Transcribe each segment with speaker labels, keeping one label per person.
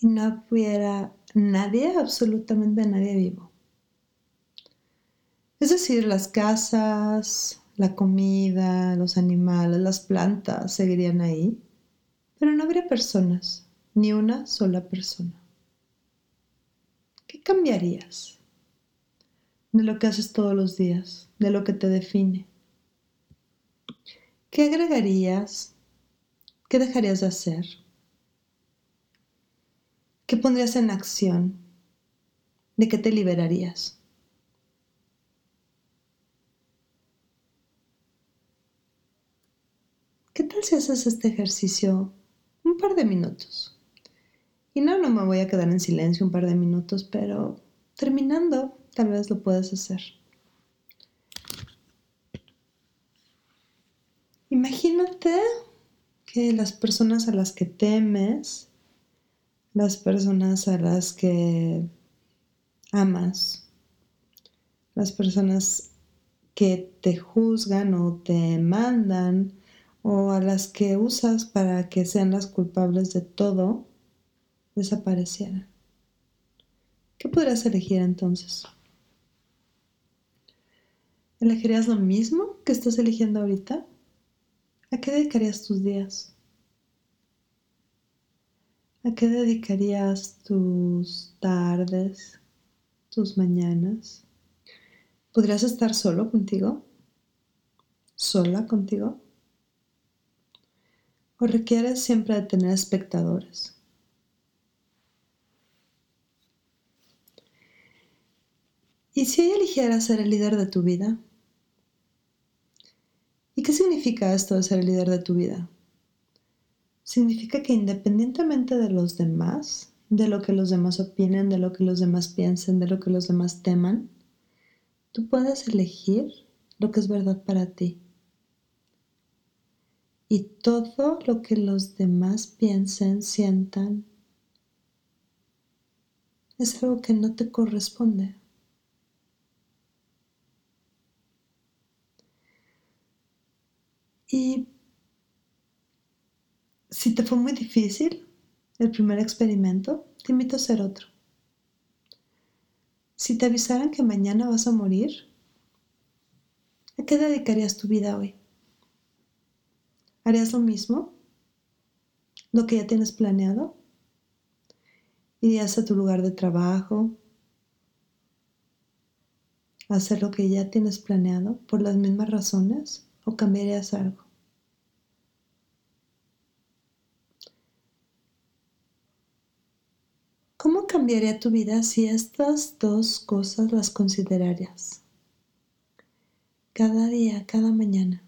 Speaker 1: y no hubiera nadie, absolutamente nadie vivo? Es decir, las casas, la comida, los animales, las plantas seguirían ahí, pero no habría personas, ni una sola persona. ¿Qué cambiarías de lo que haces todos los días, de lo que te define? ¿Qué agregarías? ¿Qué dejarías de hacer? ¿Qué pondrías en acción? ¿De qué te liberarías? ¿Qué tal si haces este ejercicio un par de minutos? Y no, no me voy a quedar en silencio un par de minutos, pero terminando, tal vez lo puedas hacer. Imagínate que las personas a las que temes, las personas a las que amas, las personas que te juzgan o te mandan o a las que usas para que sean las culpables de todo, desaparecieran. ¿Qué podrías elegir entonces? ¿Elegirías lo mismo que estás eligiendo ahorita? ¿A qué dedicarías tus días? ¿A qué dedicarías tus tardes, tus mañanas? ¿Podrías estar solo contigo? ¿Sola contigo? ¿O requieres siempre de tener espectadores? ¿Y si ella eligiera ser el líder de tu vida? ¿Y qué significa esto de ser el líder de tu vida? Significa que independientemente de los demás, de lo que los demás opinen, de lo que los demás piensen, de lo que los demás teman, tú puedes elegir lo que es verdad para ti. Y todo lo que los demás piensen, sientan, es algo que no te corresponde. Y si te fue muy difícil el primer experimento, te invito a hacer otro. Si te avisaran que mañana vas a morir, ¿a qué dedicarías tu vida hoy? ¿Harías lo mismo? ¿Lo que ya tienes planeado? ¿Irías a tu lugar de trabajo? ¿A hacer lo que ya tienes planeado por las mismas razones? o cambiarías algo? ¿Cómo cambiaría tu vida si estas dos cosas las considerarías? Cada día, cada mañana.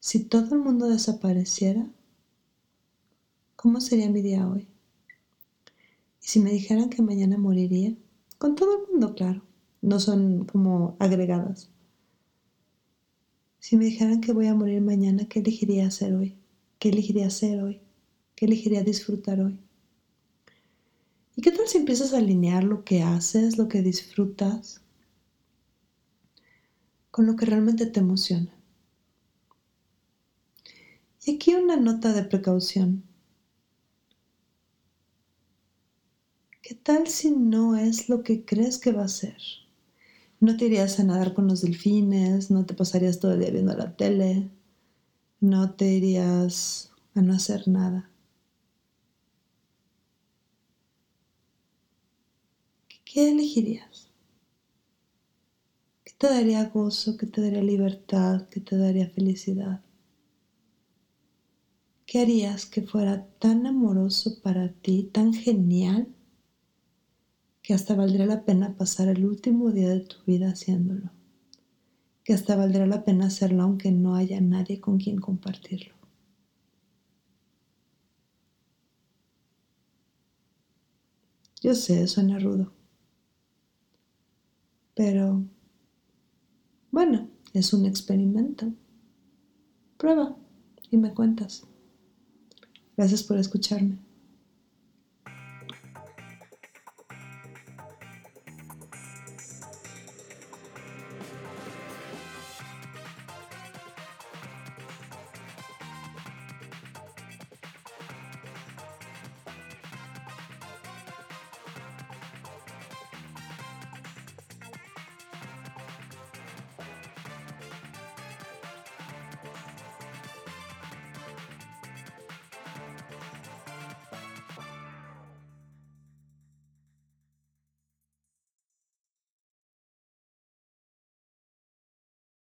Speaker 1: Si todo el mundo desapareciera, ¿cómo sería mi día hoy? Y si me dijeran que mañana moriría, con todo el mundo, claro, no son como agregadas. Si me dijeran que voy a morir mañana, ¿qué elegiría hacer hoy? ¿Qué elegiría hacer hoy? ¿Qué elegiría disfrutar hoy? ¿Y qué tal si empiezas a alinear lo que haces, lo que disfrutas, con lo que realmente te emociona? Y aquí una nota de precaución. ¿Qué tal si no es lo que crees que va a ser? No te irías a nadar con los delfines, no te pasarías todo el día viendo la tele, no te irías a no hacer nada. ¿Qué elegirías? ¿Qué te daría gozo? ¿Qué te daría libertad? ¿Qué te daría felicidad? ¿Qué harías que fuera tan amoroso para ti, tan genial, que hasta valdría la pena pasar el último día de tu vida haciéndolo, que hasta valdría la pena hacerlo aunque no haya nadie con quien compartirlo. Yo sé, suena rudo. Pero, bueno, es un experimento. Prueba y me cuentas. Gracias por escucharme.